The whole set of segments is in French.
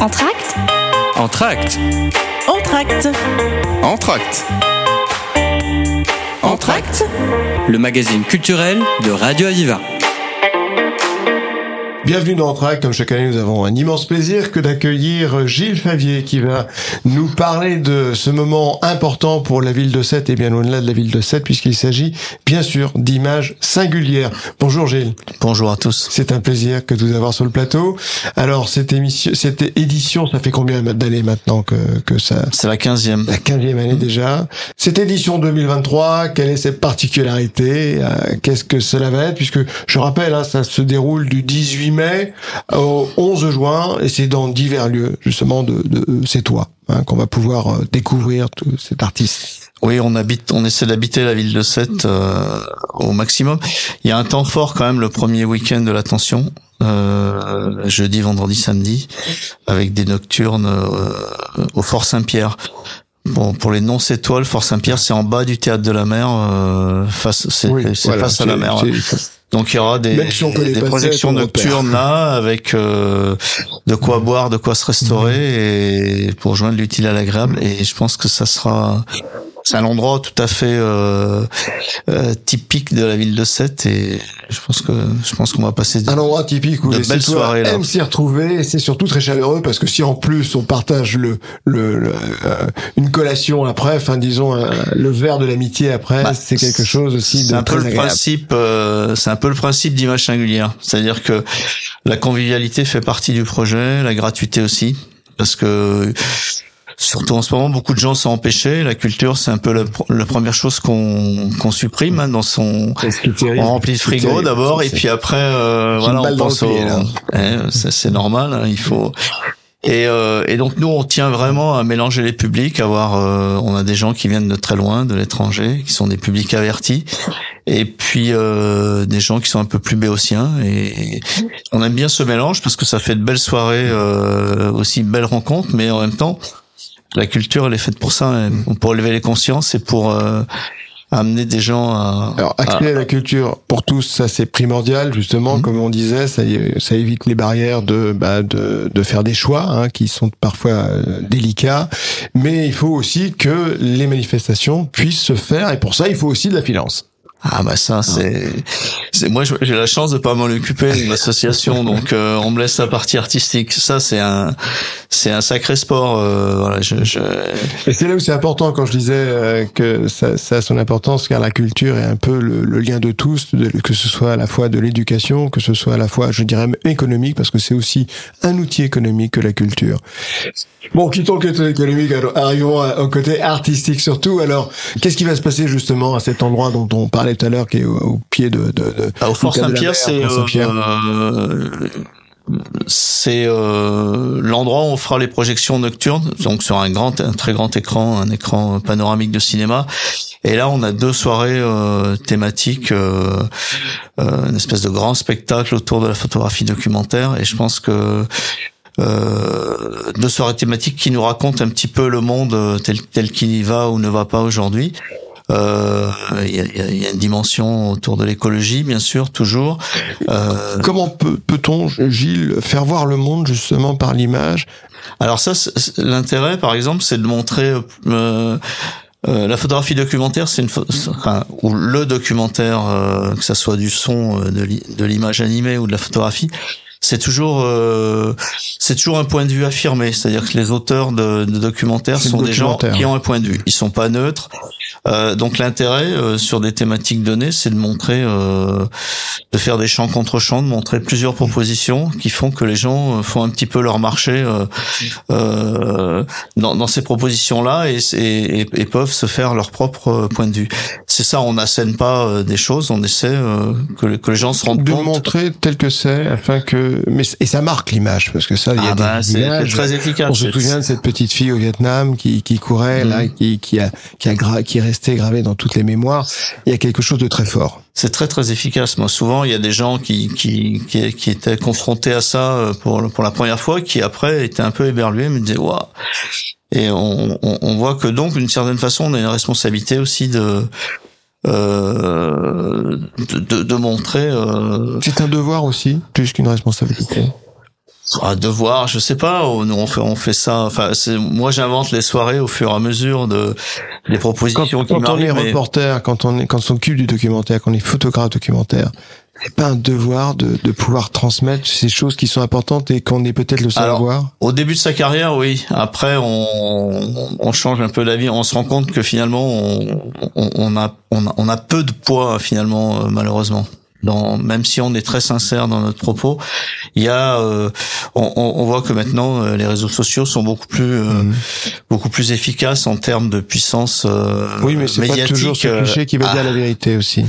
Entracte Entracte Entracte Entracte Entracte Le magazine culturel de Radio Aviva. Bienvenue dans Entrac. Comme chaque année, nous avons un immense plaisir que d'accueillir Gilles Favier qui va nous parler de ce moment important pour la ville de Sète et bien au-delà de la ville de Sète puisqu'il s'agit bien sûr d'images singulières. Bonjour Gilles. Bonjour à tous. C'est un plaisir que de vous avoir sur le plateau. Alors cette émission, cette édition, ça fait combien d'années maintenant que, que ça? C'est la quinzième. La quinzième année déjà. Cette édition 2023, quelle est cette particularité? Euh, Qu'est-ce que cela va être? Puisque je rappelle, hein, ça se déroule du 18 mai au 11 juin et c'est dans divers lieux justement de, de c'est toi hein, qu'on va pouvoir euh, découvrir tout cet artiste. Oui, on habite, on essaie d'habiter la ville de Sète euh, au maximum. Il y a un temps fort quand même le premier week-end de l'attention, euh, jeudi, vendredi, samedi, avec des nocturnes euh, au Fort Saint-Pierre. Bon, pour les non-sétois, le Fort Saint-Pierre, c'est en bas du théâtre de la mer, euh, face, c'est voilà, face à la mer. Donc il y aura des, projections nocturnes là, avec euh, de quoi boire, de quoi se restaurer, et pour joindre l'utile à l'agréable. Et je pense que ça sera, c'est un endroit tout à fait euh, euh, typique de la ville de Sète, et je pense que je pense qu'on va passer. un endroit typique où De les belles soirées, là. aiment s'y retrouver et c'est surtout très chaleureux parce que si en plus on partage le, le, le, euh, une collation après, enfin disons le verre de l'amitié après, Bah, c'est quelque chose aussi C'est de un peu très le agréable. principe, euh, c'est un peu le principe d'image singulière. C'est-à-dire que la convivialité fait partie du projet, la gratuité aussi, parce que surtout en ce moment, beaucoup de gens sont empêchés. La culture, c'est un peu la, pr- la première chose qu'on qu'on supprime hein, dans son. On remplit le frigo d'abord, et puis après, euh, voilà, on pense au. Eh, c'est normal, hein, il faut. Et, euh, et donc nous, on tient vraiment à mélanger les publics, avoir. euh, on a des gens qui viennent de très loin, de l'étranger, qui sont des publics avertis, et puis euh, des gens qui sont un peu plus béotiens. Et on aime bien ce mélange parce que ça fait de belles soirées, euh, aussi de belles rencontres, mais en même temps, la culture, elle est faite pour ça, hein, pour élever les consciences et pour euh, amener des gens à. Alors, accéder à la culture pour tous, ça c'est primordial justement, Mhm. comme on disait, ça évite les barrières de, bah, de, de faire des choix hein, qui sont parfois euh, délicats, mais il faut aussi que les manifestations puissent se faire, et pour ça il faut aussi de la finance. Ah bah ça c'est c'est moi j'ai la chance de pas m'en occuper d'une association donc euh, on me laisse la partie artistique ça c'est un c'est un sacré sport euh, voilà je, je Et c'est là où c'est important quand je disais euh, que ça, ça a son importance car la culture est un peu le, le lien de tous, de- que ce soit à la fois de l'éducation, que ce soit à la fois, je dirais, économique, parce que c'est aussi un outil économique que la culture. Bon, quittons le côté économique, alors arrivons au côté artistique surtout. Alors, qu'est-ce qui va se passer justement à cet endroit dont on parlait tout à l'heure, qui est au, au pied de, de, de Ah, au Fort Saint-Pierre c'est euh, c'est euh, l'endroit où on fera les projections nocturnes donc sur un grand un très grand écran un écran panoramique de cinéma. Et là on a deux soirées euh, thématiques euh, euh, une espèce de grand spectacle autour de la photographie documentaire. Et je pense que euh, deux soirées thématiques qui nous racontent un petit peu le monde euh, tel tel qu'il y va ou ne va pas aujourd'hui. euh, il y, a, il y a- y a une dimension autour de l'écologie, bien sûr, toujours. Euh, Comment peut, peut-on, Gilles, faire voir le monde justement par l'image? Alors ça, l'intérêt, par exemple, c'est de montrer euh, euh, la photographie documentaire, c'est une enfin, ou le documentaire, euh, que ça soit du son, euh, de l'image animée ou de la photographie. C'est toujours, euh, c'est toujours un point de vue affirmé. C'est-à-dire que les auteurs de, de documentaires sont des gens qui ont un point de vue. Ils sont pas neutres. Euh, donc l'intérêt euh, sur des thématiques données, c'est de montrer, euh, de faire des champs contre champs, de montrer plusieurs propositions qui font que les gens euh, font un petit peu leur marché euh, euh, dans, dans ces propositions-là et, et, et peuvent se faire leur propre point de vue. C'est ça, on n'assène pas des choses, on essaie que, les- que les gens se rendent de compte. montrer tel que c'est afin que mais et ça marque l'image parce que ça il y a Ah bah, des images très efficace. on se souvient de cette petite fille au Vietnam qui, qui courait là Mhm. qui, qui a qui a gra- qui est restée gravée dans toutes les mémoires il y a quelque chose de très fort C'est très très efficace. Moi, souvent, il y a des gens qui qui qui, qui étaient confrontés à ça euh, pour pour la première fois, qui après étaient un peu éberlués, me disaient waouh. Et on, on on voit que donc d'une certaine façon, on a une responsabilité aussi de euh, de, de, de montrer. Euh, c'est un devoir aussi plus qu'une responsabilité un devoir, je sais pas. Nous on fait on fait ça. Enfin, c'est moi j'invente les soirées au fur et à mesure de des propositions quand, qui quand on est mais- reporter, quand on est quand on s'occupe du documentaire, quand on est photographe documentaire, c'est pas un devoir de, de pouvoir transmettre ces choses qui sont importantes et qu'on est peut-être le seul Alors, à voir. Au début de sa carrière, oui. Après, on, on change un peu d'avis. On se rend compte que finalement, on, on, on a, on, a, on a peu de poids finalement, euh, malheureusement. Dans, même si on est très sincère dans notre propos, il y a, euh, on, on- on voit que maintenant euh, les réseaux sociaux sont beaucoup plus, euh, Mhm. beaucoup plus efficaces en termes de puissance euh, Oui, mais c'est pas toujours ce euh, cliché qui va ah, dire la vérité aussi.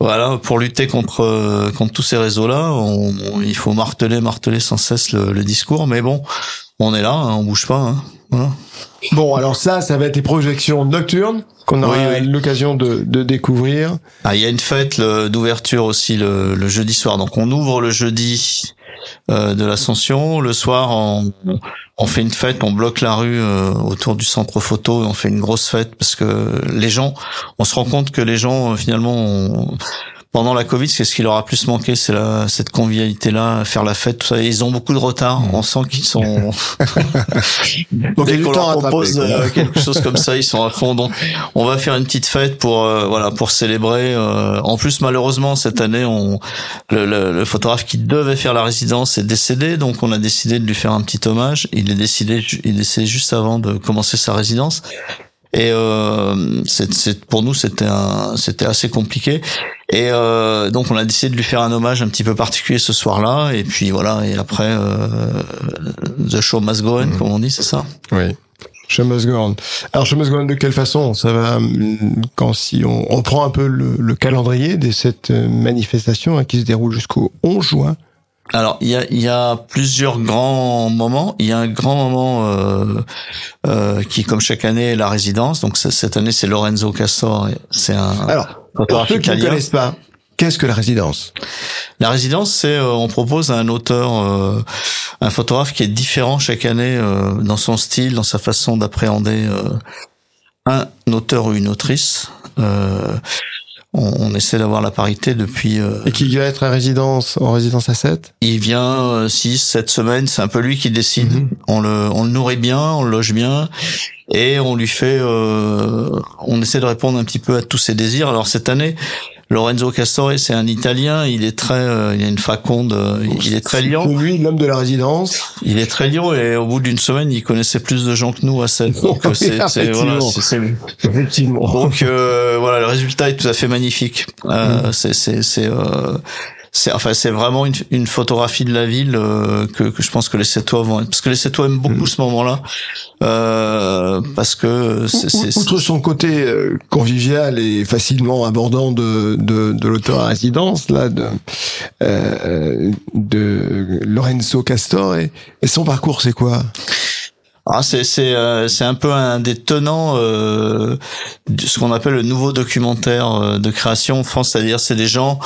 voilà, pour lutter contre euh, contre tous ces réseaux-là, on- on- il faut marteler, marteler sans cesse le, le discours. Mais bon, on est là, hein, on bouge pas. Hein, voilà. Bon, alors ça, ça va être les projections nocturnes qu'on aura Oui, oui. l'occasion de, de découvrir. Ah, il y a une fête d'ouverture aussi le, le jeudi soir. Donc on ouvre le jeudi euh, de l'Ascension. Le soir, on, on fait une fête, on bloque la rue euh, autour du centre photo et on fait une grosse fête parce que les gens, on se rend compte que les gens euh, finalement, on- pendant la Covid, c'est ce qui leur a plus manqué, c'est la, cette convivialité-là, faire la fête, tout ça. Et ils ont beaucoup de retard. On sent qu'ils sont Donc Dès qu'on leur propose euh, quelque chose comme ça, ils sont à fond. Donc, on va faire une petite fête pour euh, voilà pour célébrer. euh, en plus, malheureusement, cette année, on le, le- le photographe qui devait faire la résidence est décédé, donc on a décidé de lui faire un petit hommage. Il est décidé, il est décédé juste avant de commencer sa résidence. Et euh, c'est, c'est- pour nous, c'était un, c'était assez compliqué. Et euh, donc, on a décidé de lui faire un hommage un petit peu particulier ce soir-là. Et puis voilà. Et après, euh, the show must go on, comme on dit, c'est ça. Oui. Show must go on. Alors, Show must go on de quelle façon? Ça va, hum, quand si on reprend un peu le, le calendrier de cette euh, manifestation hein, qui se déroule jusqu'au 11 juin? Alors, il y a, il y a plusieurs grands moments. Il y a un grand moment euh, euh, qui, comme chaque année, est la résidence. Donc, cette année, c'est Lorenzo Castor. et C'est un Alors, pour ceux qui ne connaissent pas, qu'est-ce que la résidence? La résidence, c'est euh, on propose à un auteur, euh, un photographe qui est différent chaque année euh, dans son style, dans sa façon d'appréhender euh, un auteur ou une autrice. Euh, on, on essaie d'avoir la parité depuis. euh, Et qui va être à résidence, en résidence à 7 il vient 6, 7 semaines, c'est un peu lui qui décide. Mhm. On le, on le nourrit bien, on le loge bien, et on lui fait, euh, on essaie de répondre un petit peu à tous ses désirs. Alors cette année, Lorenzo Castore, c'est un Italien, il est très, euh, il a une faconde, euh, il est très lion, Pour lui, l'homme de la résidence. il est très lion, et au bout d'une semaine, il connaissait plus de gens que nous à Sète. Donc euh, c'est, c'est, voilà, Effectivement. c'est- c'est- donc euh, voilà, le résultat est tout à fait magnifique. Euh, C'est c'est c'est euh, c'est enfin c'est vraiment une, une photographie de la ville euh, que, que je pense que les Sétois vont parce que les Sétois aiment beaucoup ce moment-là. Euh, parce que c'est- Outre son côté euh, convivial et facilement abordant de, de, de l'auteur à résidence, là, de, euh, de Lorenzo Castor, et, et son parcours, c'est quoi? Ah, c'est c'est euh, c'est un peu un des tenants euh, de ce qu'on appelle le nouveau documentaire euh, de création en France, c'est-à-dire c'est des gens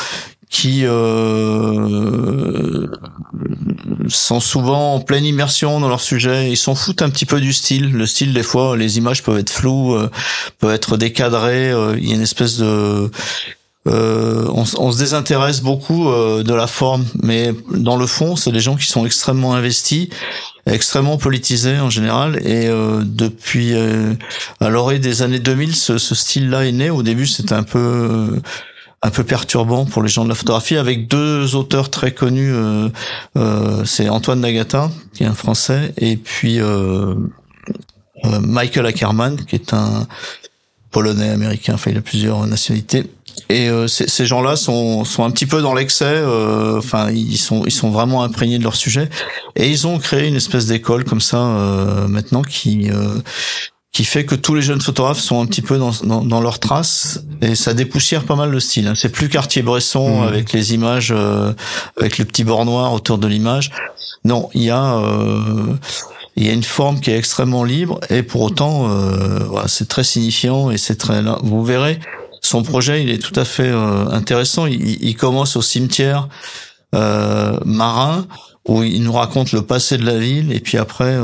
qui euh, sont souvent en pleine immersion dans leur sujet. Ils s'en foutent un petit peu du style. Le style, des fois, les images peuvent être floues, euh, peuvent être décadrées. euh, Il y a une espèce de euh, on, se désintéresse beaucoup euh, de la forme, mais dans le fond, c'est des gens qui sont extrêmement investis, extrêmement politisés en général. Et euh, depuis à l'orée des années 2000, ce, ce style-là est né. Au début, c'était un peu un peu perturbant pour les gens de la photographie, avec deux auteurs très connus. euh, euh, c'est Antoine Nagata, qui est un Français, et puis euh, Michael Ackerman, qui est un polonais américain. Enfin, il a plusieurs nationalités. Et euh, ces, gens-là sont, sont un petit peu dans l'excès. euh, Enfin, ils sont ils sont vraiment imprégnés de leur sujet. Et ils ont créé une espèce d'école comme ça euh, maintenant qui qui fait que tous les jeunes photographes sont un petit peu dans, dans, dans leurs traces et ça dépoussière pas mal le style. hein. C'est plus Cartier-Bresson Mhm. avec les images, euh, avec le petit bord noir autour de l'image. Non, il y a euh, il y a une forme qui est extrêmement libre et pour autant, euh, voilà, c'est très signifiant et c'est très. Vous verrez, son projet, il est tout à fait euh, intéressant. Il, il commence au cimetière euh, marin où il nous raconte le passé de la ville et puis après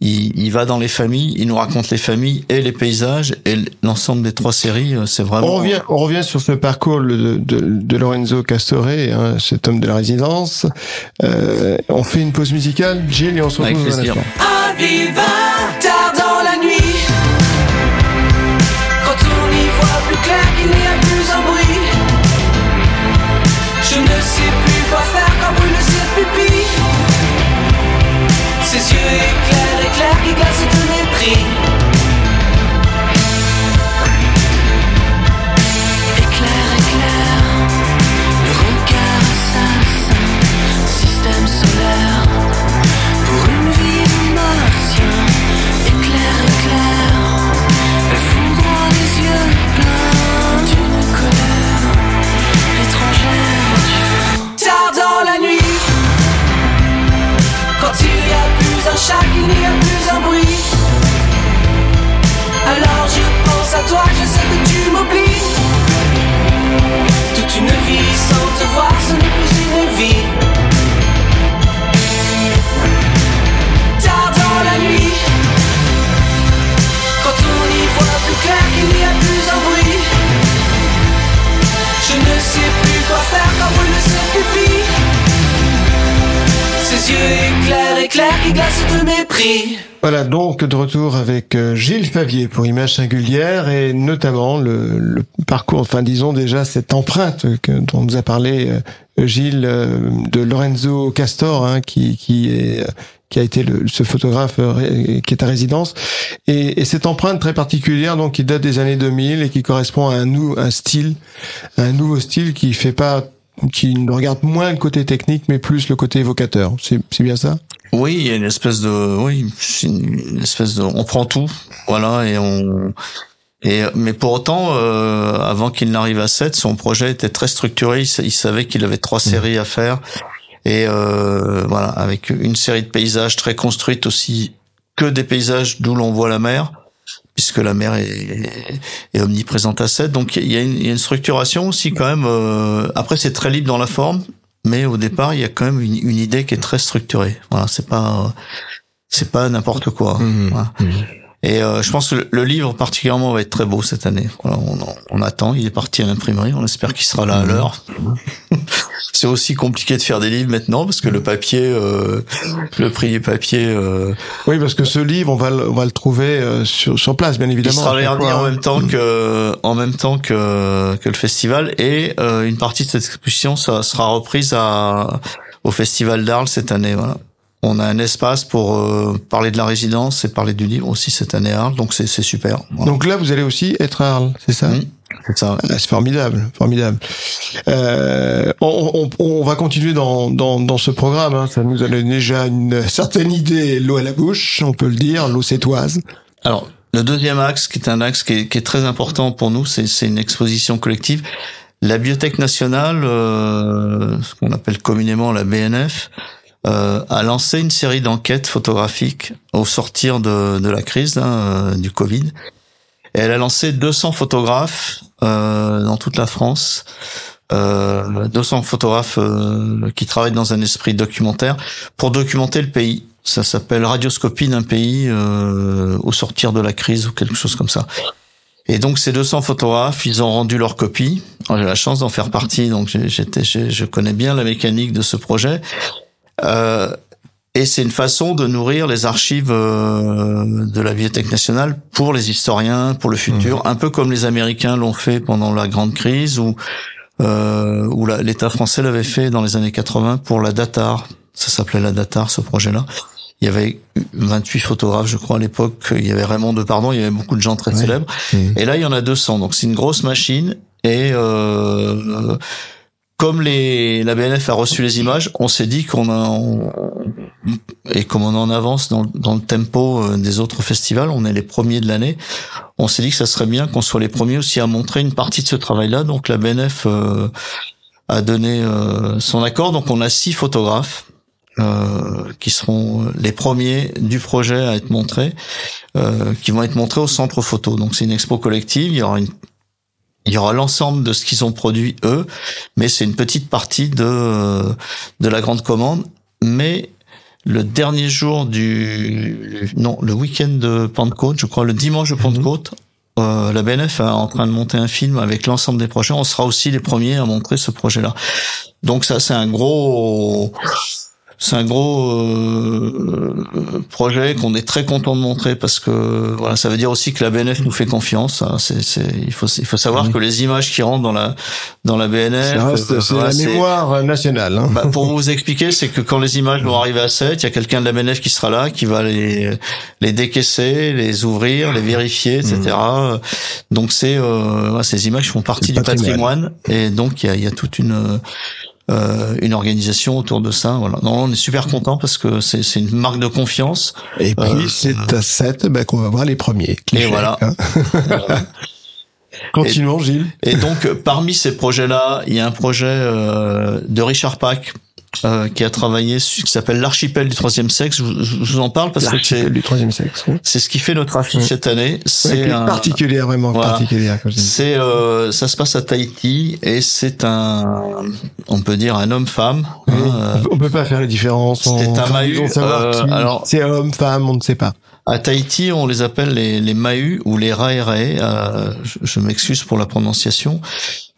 il, il, va dans les familles, il nous raconte les familles et les paysages et l'ensemble des trois séries, euh, c'est vraiment. On revient, on revient sur ce parcours de, de, de Lorenzo Castore, hein, cet homme de la résidence. Euh, on fait une pause musicale, Gilles, et on se retrouve Avec plaisir. Ses yeux éclairent, éclairent qui glacent de plus Voilà, donc de retour avec euh, Gilles Favier pour Images singulières et notamment le, le parcours, enfin disons déjà cette empreinte que, dont nous a parlé euh, Gilles euh, de Lorenzo Castor, hein, qui, qui est qui a été le, ce photographe qui est à résidence. Et, et, cette empreinte très particulière donc qui date des années 2000 et qui correspond à un, un style, un nouveau style qui fait pas qui ne regarde moins le côté technique mais plus le côté évocateur. C'est bien ça? Oui, il y a une espèce de oui, une espèce de on prend tout, voilà et on et mais pour autant euh, avant qu'il n'arrive à 7, son projet était très structuré, il, il savait qu'il avait trois séries à faire et euh, voilà, avec une série de paysages très construites aussi que des paysages d'où l'on voit la mer puisque la mer est, est, omniprésente à 7. Donc il y, a une, il y a une structuration aussi quand même. Euh, après c'est très libre dans la forme, mais au départ il y a quand même une, une idée qui est très structurée. Voilà, c'est pas c'est pas n'importe quoi. Mmh, voilà. mmh. Et euh, je pense que le, le, livre particulièrement va être très beau cette année. Voilà, on, on, attend, il est parti à l'imprimerie, on espère qu'il sera là à l'heure. c'est aussi compliqué de faire des livres maintenant parce que le papier, euh, le prix du papier. Euh, oui, parce que ce livre, on va le, on va le trouver euh, sur, sur place, bien évidemment. Il sera dernier en même temps que en même temps que que le festival et euh, une partie de cette exposition ça sera reprise à au festival d'Arles cette année. Voilà. On a un espace pour euh, parler de la résidence et parler du livre aussi cette année à Arles, donc c'est super. Voilà. Donc là, vous allez aussi être à Arles, c'est ça mmh, C'est ça. Ah, c'est formidable, formidable. Euh, on, on, on, va continuer dans, dans, dans ce programme. Hein. Ça nous a donné déjà une certaine idée, l'eau à la bouche, on peut le dire, l'eau sétoise. Alors, le deuxième axe, qui est un axe qui est, qui est très important pour nous, c'est une exposition collective. La Bibliothèque nationale, euh, ce qu'on appelle communément la BNF, euh, a lancé une série d'enquêtes photographiques au sortir de, de la crise hein, euh, du Covid. Elle a lancé 200 photographes euh, dans toute la France, euh, 200 photographes euh, qui travaillent dans un esprit documentaire pour documenter le pays. Ça s'appelle Radioscopie d'un pays au sortir de la crise ou quelque chose comme ça. Et donc ces 200 photographes, ils ont rendu leur copie. J'ai la chance d'en faire partie, donc j'étais, je connais bien la mécanique de ce projet. Euh, et c'est une façon de nourrir les archives euh, de la Bibliothèque nationale pour les historiens, pour le futur, mmh. un peu comme les Américains l'ont fait pendant la grande crise ou euh, où l'État français l'avait fait dans les années 80 pour la Datar. Ça s'appelait la Datar, ce projet-là. Il y avait 28 photographes, je crois, à l'époque. Il y avait Raymond Depardon, il y avait beaucoup de gens très ouais. célèbres. Mmh. Et là, il y en a 200. Donc, c'est une grosse machine. Et euh, comme les, la BNF a reçu les images, on s'est dit qu'on et comme on en avance dans, le tempo euh, des autres festivals, on est les premiers de l'année, on s'est dit que ça serait bien qu'on soit les premiers aussi à montrer une partie de ce travail-là. Donc la BNF euh, a donné euh, son accord. Donc on a six photographes euh, qui seront les premiers du projet à être montrés, qui vont être montrés au centre photo. Donc c'est une expo collective. Il y aura il y aura l'ensemble de ce qu'ils ont produit eux, mais c'est une petite partie de de la grande commande. Mais le dernier jour du non le week-end de Pentecôte, je crois le dimanche de Mhm. Pentecôte, euh, la BNF est en train de monter un film avec l'ensemble des projets. On sera aussi les premiers à montrer ce projet-là. Donc ça c'est un gros c'est un gros euh, projet qu'on est très content de montrer parce que voilà ça veut dire aussi que la BNF nous fait confiance. hein. C'est, c'est, il faut il faut savoir que les images qui rentrent dans la dans la BNF euh, c'est voilà, la mémoire nationale. Hein. bah, pour vous expliquer, c'est que quand les images vont arriver à 7, il y a quelqu'un de la BNF qui sera là, qui va les les décaisser, les ouvrir, les vérifier, etc. Donc c'est euh, ces images font partie du patrimoine. et donc il y a, il y a toute une euh, une organisation autour de ça. Voilà. Non, on est super content parce que c'est c'est une marque de confiance. Et puis, Euh, c'est à 7 ben, qu'on va voir les premiers. clichés, voilà. hein. Continuons, Gilles. Et donc, euh, parmi ces projets-là, il y a un projet euh, de Richard Pack euh, qui a travaillé, sur- qui s'appelle l'archipel du troisième sexe. Je, vous- je vous en parle parce que c'est du troisième sexe. oui. c'est ce qui fait notre affiche Oui. cette année. C'est un, particulière, vraiment Voilà. particulière. c'est euh, ça se passe à Tahiti et c'est un, on peut dire un homme-femme. hein, euh, On peut- pas faire la différence. c'est un enfin, Mahu, euh, alors- c'est homme, femme, on ne sait pas. À Tahiti, on les appelle les, les Mahus ou les Raerae. Euh, je je m'excuse pour la prononciation.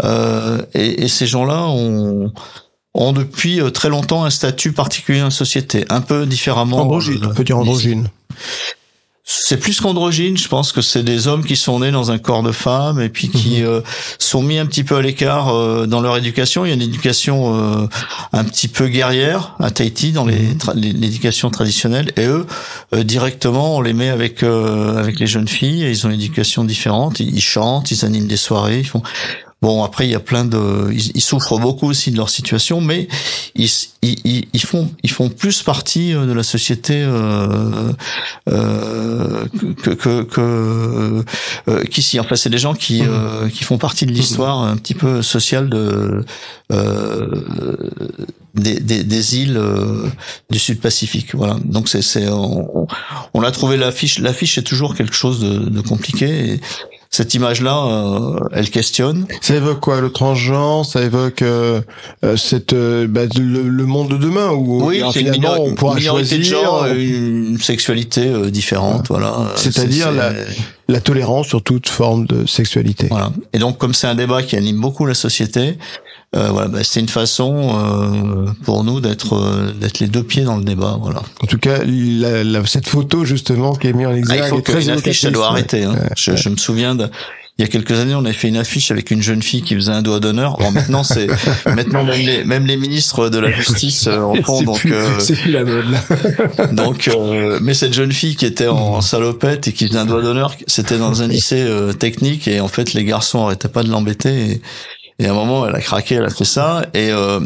Euh, et, et ces gens-là ont, ont depuis euh, très longtemps un statut particulier dans la société, un peu différemment. Androgyne, euh, on peut dire androgyne. C'est plus qu'androgyne, je pense que c'est des hommes qui sont nés dans un corps de femme et puis qui euh, sont mis un petit peu à l'écart euh, dans leur éducation. Il y a une éducation euh, un petit peu guerrière à Tahiti dans les tra- les- l'éducation traditionnelle et eux euh, directement on les met avec euh, avec les jeunes filles et ils ont une éducation différente. Ils, ils chantent, ils animent des soirées, ils font Bon, après, il y a plein de, ils, ils souffrent beaucoup aussi de leur situation, mais ils, ils, ils- font, ils font plus partie euh, de la société euh, euh, que que, que euh, qu'ici. Enfin, c'est des gens qui euh, qui font partie de l'histoire un petit peu sociale de euh, des, des, des îles euh, du Sud Pacifique. Voilà. Donc c'est c'est on, on- on a trouvé l'affiche. L'affiche est toujours quelque chose de, de compliqué. Et, cette image-là, euh, elle questionne. Ça évoque quoi Le transgenre? Ça évoque euh, euh, cette euh, bah, le, le monde de demain où Oui, alors, finalement minori- on pourra une minorité de choisir genre, une sexualité différente, voilà. Euh, C'est-à-dire c'est- la- la tolérance sur toute forme de sexualité. Voilà. Et donc, comme c'est un débat qui anime beaucoup la société, euh, voilà, bah, c'est une façon euh, pour nous d'être euh, d'être les deux pieds dans le débat. Voilà. En tout cas, la, la- cette photo justement qui est mise en Ah, exergue il faut très qu'une affiche, ça doit arrêter. Hein. Je, je me souviens de il y a quelques années, on avait fait une affiche avec une jeune fille qui faisait un doigt d'honneur. Bon, maintenant, c'est maintenant même les même les ministres de la justice euh, en font. C'est Donc, plus, euh, c'est plus la mode là. Donc, euh, mais cette jeune fille qui était en salopette et qui faisait un doigt d'honneur, c'était dans un lycée euh, technique et en fait les garçons arrêtaient pas de l'embêter. Et, et à un moment, elle a craqué, elle a fait ça et, euh,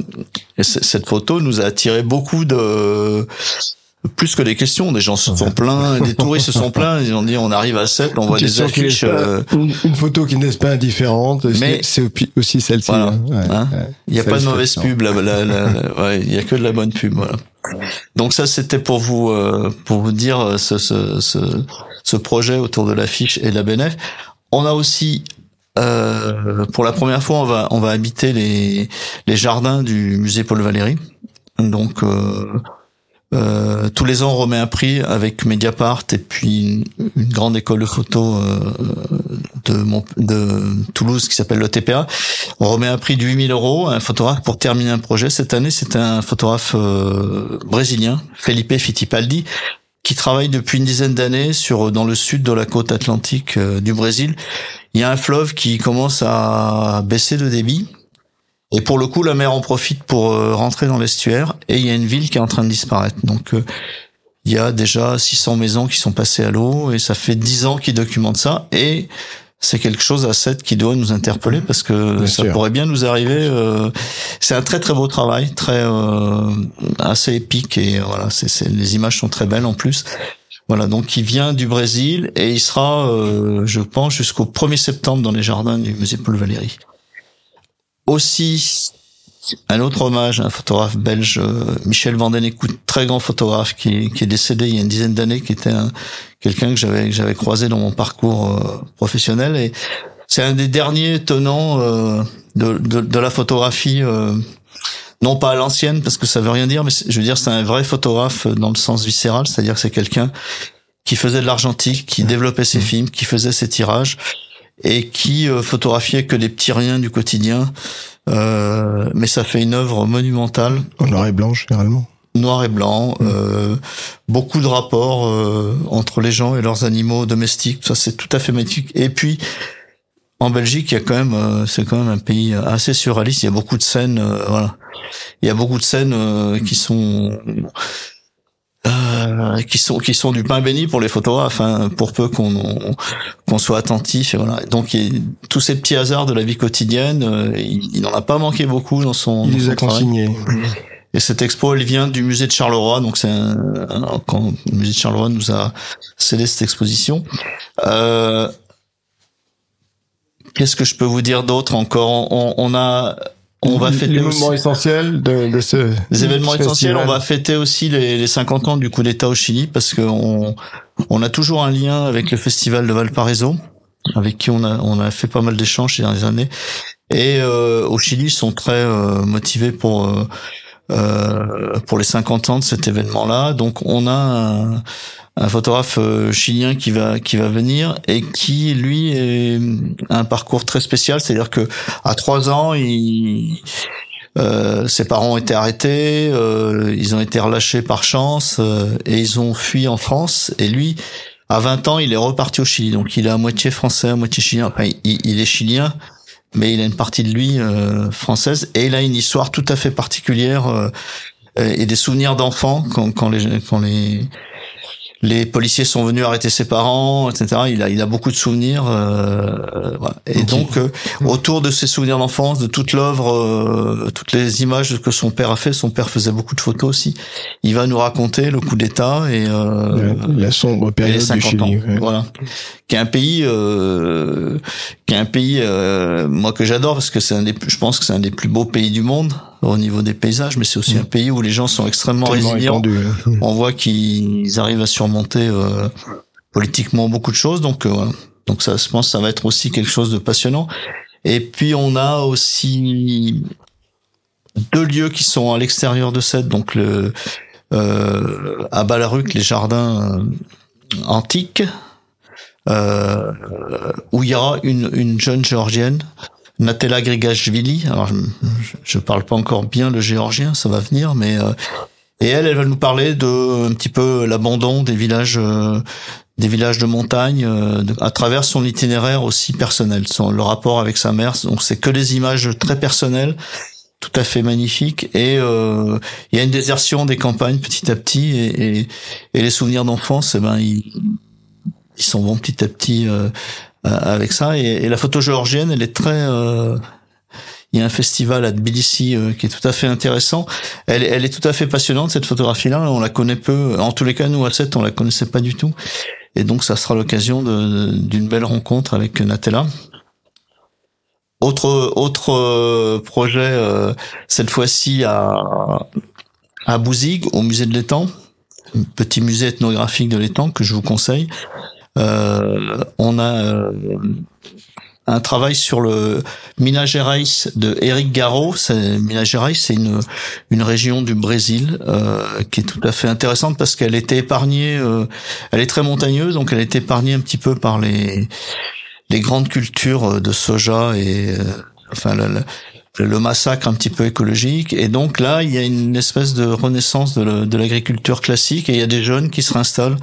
et cette photo nous a attiré beaucoup de plus que des questions. Des gens se sont plaints, des touristes se sont plaints. Ils ont dit on arrive à 7, on voit des affiches. pas- euh, une, une photo qui n'est pas indifférente. Mais- c'est aussi- celle-ci. Voilà. hein. Ouais, Hein ouais. Il n'y a pas de mauvaise pub, là, là, là, là, ouais, il y a que de la bonne pub, voilà. Donc ça, c'était pour vous, euh, pour vous dire euh, ce, ce, ce, ce projet autour de l'affiche et de la BNF. On a aussi, euh, pour la première fois, on va, on va habiter les, les jardins du musée Paul Valéry. Donc, euh, euh, tous les ans, on remet un prix avec Mediapart et puis une, grande école de photo euh, de, Mont- de Toulouse qui s'appelle le TPA. On remet un prix de 8000 euros à un photographe pour terminer un projet. Cette année, c'est un photographe brésilien, Felipe Fittipaldi, qui travaille depuis une dizaine d'années sur dans le sud de la côte atlantique euh, du Brésil. Il y a un fleuve qui commence à baisser de débit. Et pour le coup, la mer en profite pour euh, rentrer dans l'estuaire. Et il y a une ville qui est en train de disparaître. Donc, euh, il y a déjà 600 maisons qui sont passées à l'eau. Et ça fait 10 ans qu'ils documentent ça. Et c'est quelque chose à 7 qui doit nous interpeller parce que Bien ça sûr. pourrait bien nous arriver. euh, c'est un très très beau travail, très euh, assez épique et euh, voilà, c'est les images sont très belles en plus. Voilà, donc il vient du Brésil et il sera, euh, je pense, jusqu'au 1er septembre dans les jardins du musée Paul Valéry. Aussi, un autre hommage à un photographe belge, euh, Michel Vandenécoute, très grand photographe qui, qui est décédé il y a une dizaine d'années, qui était un, quelqu'un que j'avais que j'avais croisé dans mon parcours euh, professionnel et c'est un des derniers tenants euh, de, de, de, la photographie. Non pas à l'ancienne parce que ça veut rien dire, mais je veux dire c'est un vrai photographe dans le sens viscéral, c'est-à-dire que c'est quelqu'un qui faisait de l'argentique, qui développait ses films, qui faisait ses tirages et qui photographiait que des petits riens du quotidien. Euh, mais ça fait une œuvre monumentale. En noir et blanc généralement noir et blanc, mmh. euh, beaucoup de rapports euh, entre les gens et leurs animaux domestiques. Ça, c'est tout à fait magnifique. Et puis, en Belgique, il y a quand même, euh, c'est quand même un pays assez surréaliste. Il y a beaucoup de scènes, euh, voilà. Il y a beaucoup de scènes euh, qui sont qui sont qui sont du pain béni pour les photographes, hein, pour peu qu'on qu'on soit attentif et voilà. Donc il, tous ces petits hasards de la vie quotidienne, il n'en a pas manqué beaucoup dans son. Il les a consignés. Et cette expo, elle vient du musée de Charleroi. Donc c'est quand le musée de Charleroi nous a cédé cette exposition. Euh, Qu'est-ce que je peux vous dire d'autre encore? On, on, a on va fêter les événements essentiels de, de ce les événements essentiels. On va fêter aussi les, les 50 ans du coup d'État au Chili parce qu'on on a toujours un lien avec le festival de Valparaiso, avec qui on a on a fait pas mal d'échanges ces dernières années. Et euh, au Chili, ils sont très euh, motivés pour euh, euh, pour les 50 ans de cet événement-là. Donc on a un, un photographe euh, chilien qui va qui va venir et qui lui est, a un parcours très spécial, c'est-à-dire que à trois ans, il euh, ses parents ont été arrêtés, euh, ils ont été relâchés par chance euh, et ils ont fui en France. Et lui, à 20 ans, il est reparti au Chili. Donc il est à moitié français, à moitié chilien. Enfin, il, est chilien, mais il a une partie de lui euh, française et il a une histoire tout à fait particulière euh, et des souvenirs d'enfants quand, quand les quand les les policiers sont venus arrêter ses parents, etc. Il a, il a beaucoup de souvenirs. Euh, voilà. Et donc, euh, autour de ses souvenirs d'enfance, de toute l'œuvre, euh, toutes les images que son père a fait, son père faisait beaucoup de photos aussi. Il va nous raconter le coup d'État et euh, la, sombre période du Chili. Voilà, qui est un pays, euh, qui est un pays, moi que j'adore parce que c'est un des, je pense que c'est un des plus beaux pays du monde au niveau des paysages, mais c'est aussi mm. un pays où les gens sont extrêmement résilients. On voit qu'ils arrivent à surmonter euh, politiquement beaucoup de choses, donc euh, donc ça, je pense, que ça va être aussi quelque chose de passionnant. Et puis on a aussi deux lieux qui sont à l'extérieur de cette, donc le euh, à Balaruc, les jardins euh, antiques, euh, où il y aura une, une jeune géorgienne Natella Grigashvili. Alors, je, je, parle pas encore bien le géorgien, ça va venir, mais euh, et elle, elle va nous parler de un petit peu l'abandon des villages, euh, des villages de montagne, euh, à travers son itinéraire aussi personnel, son le rapport avec sa mère. Donc, c'est que des images très personnelles, tout à fait magnifiques. Et il y a une désertion des campagnes petit à petit, et, et, et les souvenirs d'enfance, eh ben, ils, ils sont bons petit à petit euh, avec ça. Et, et, la photo géorgienne, elle est très euh, il y a un festival à Tbilissi euh, qui est tout à fait intéressant. Elle, elle, est tout à fait passionnante cette photographie-là. On la connaît peu. En tous les cas, nous à 7, on la connaissait pas du tout. Et donc, ça sera l'occasion d'une belle rencontre avec Natella. Autre autre projet cette fois-ci à à Bouzig au musée de l'étang, petit musée ethnographique de l'étang que je vous conseille. Euh, on a euh, un travail sur le Minas Gerais de Eric Garro. Minas Gerais, c'est une une région du Brésil euh, qui est tout à fait intéressante parce qu'elle était épargnée. Euh, elle est très montagneuse, donc elle est épargnée un petit peu par les les grandes cultures de soja et euh, enfin le, le, massacre un petit peu écologique. Et donc là, il y a une espèce de renaissance de l'agriculture classique et il y a des jeunes qui se réinstallent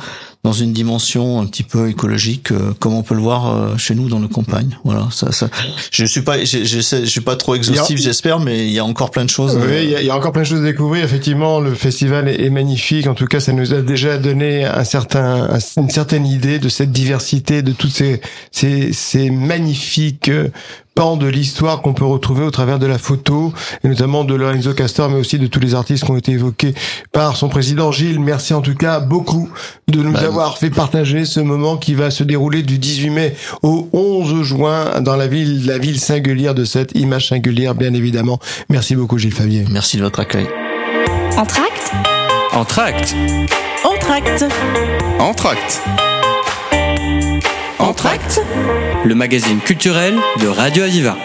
dans une dimension un petit peu écologique, euh, comme on peut le voir euh, chez nous dans le campagne. Voilà, ça, ça. Je suis pas, je, je, je suis pas trop exhaustif, j'espère, mais il y a encore plein de choses. Oui, euh, il y, a, il y, a, encore plein de choses à découvrir. Effectivement, le festival est, est, magnifique. En tout cas, ça nous a déjà donné un certain, une certaine idée de cette diversité, de toutes ces, ces, ces magnifiques pan de l'histoire qu'on peut retrouver au travers de la photo, et notamment de Lorenzo Castor, mais aussi de tous les artistes qui ont été évoqués par son président Gilles. Merci en tout cas beaucoup de nous bah, avoir fait partager ce moment qui va se dérouler du 18 mai au 11 juin dans la ville, la ville singulière de cette image singulière, bien évidemment. Merci beaucoup Gilles Favier. Merci de votre accueil. Entracte. Entracte. Entracte. Entracte. Le magazine culturel de Radio Aviva.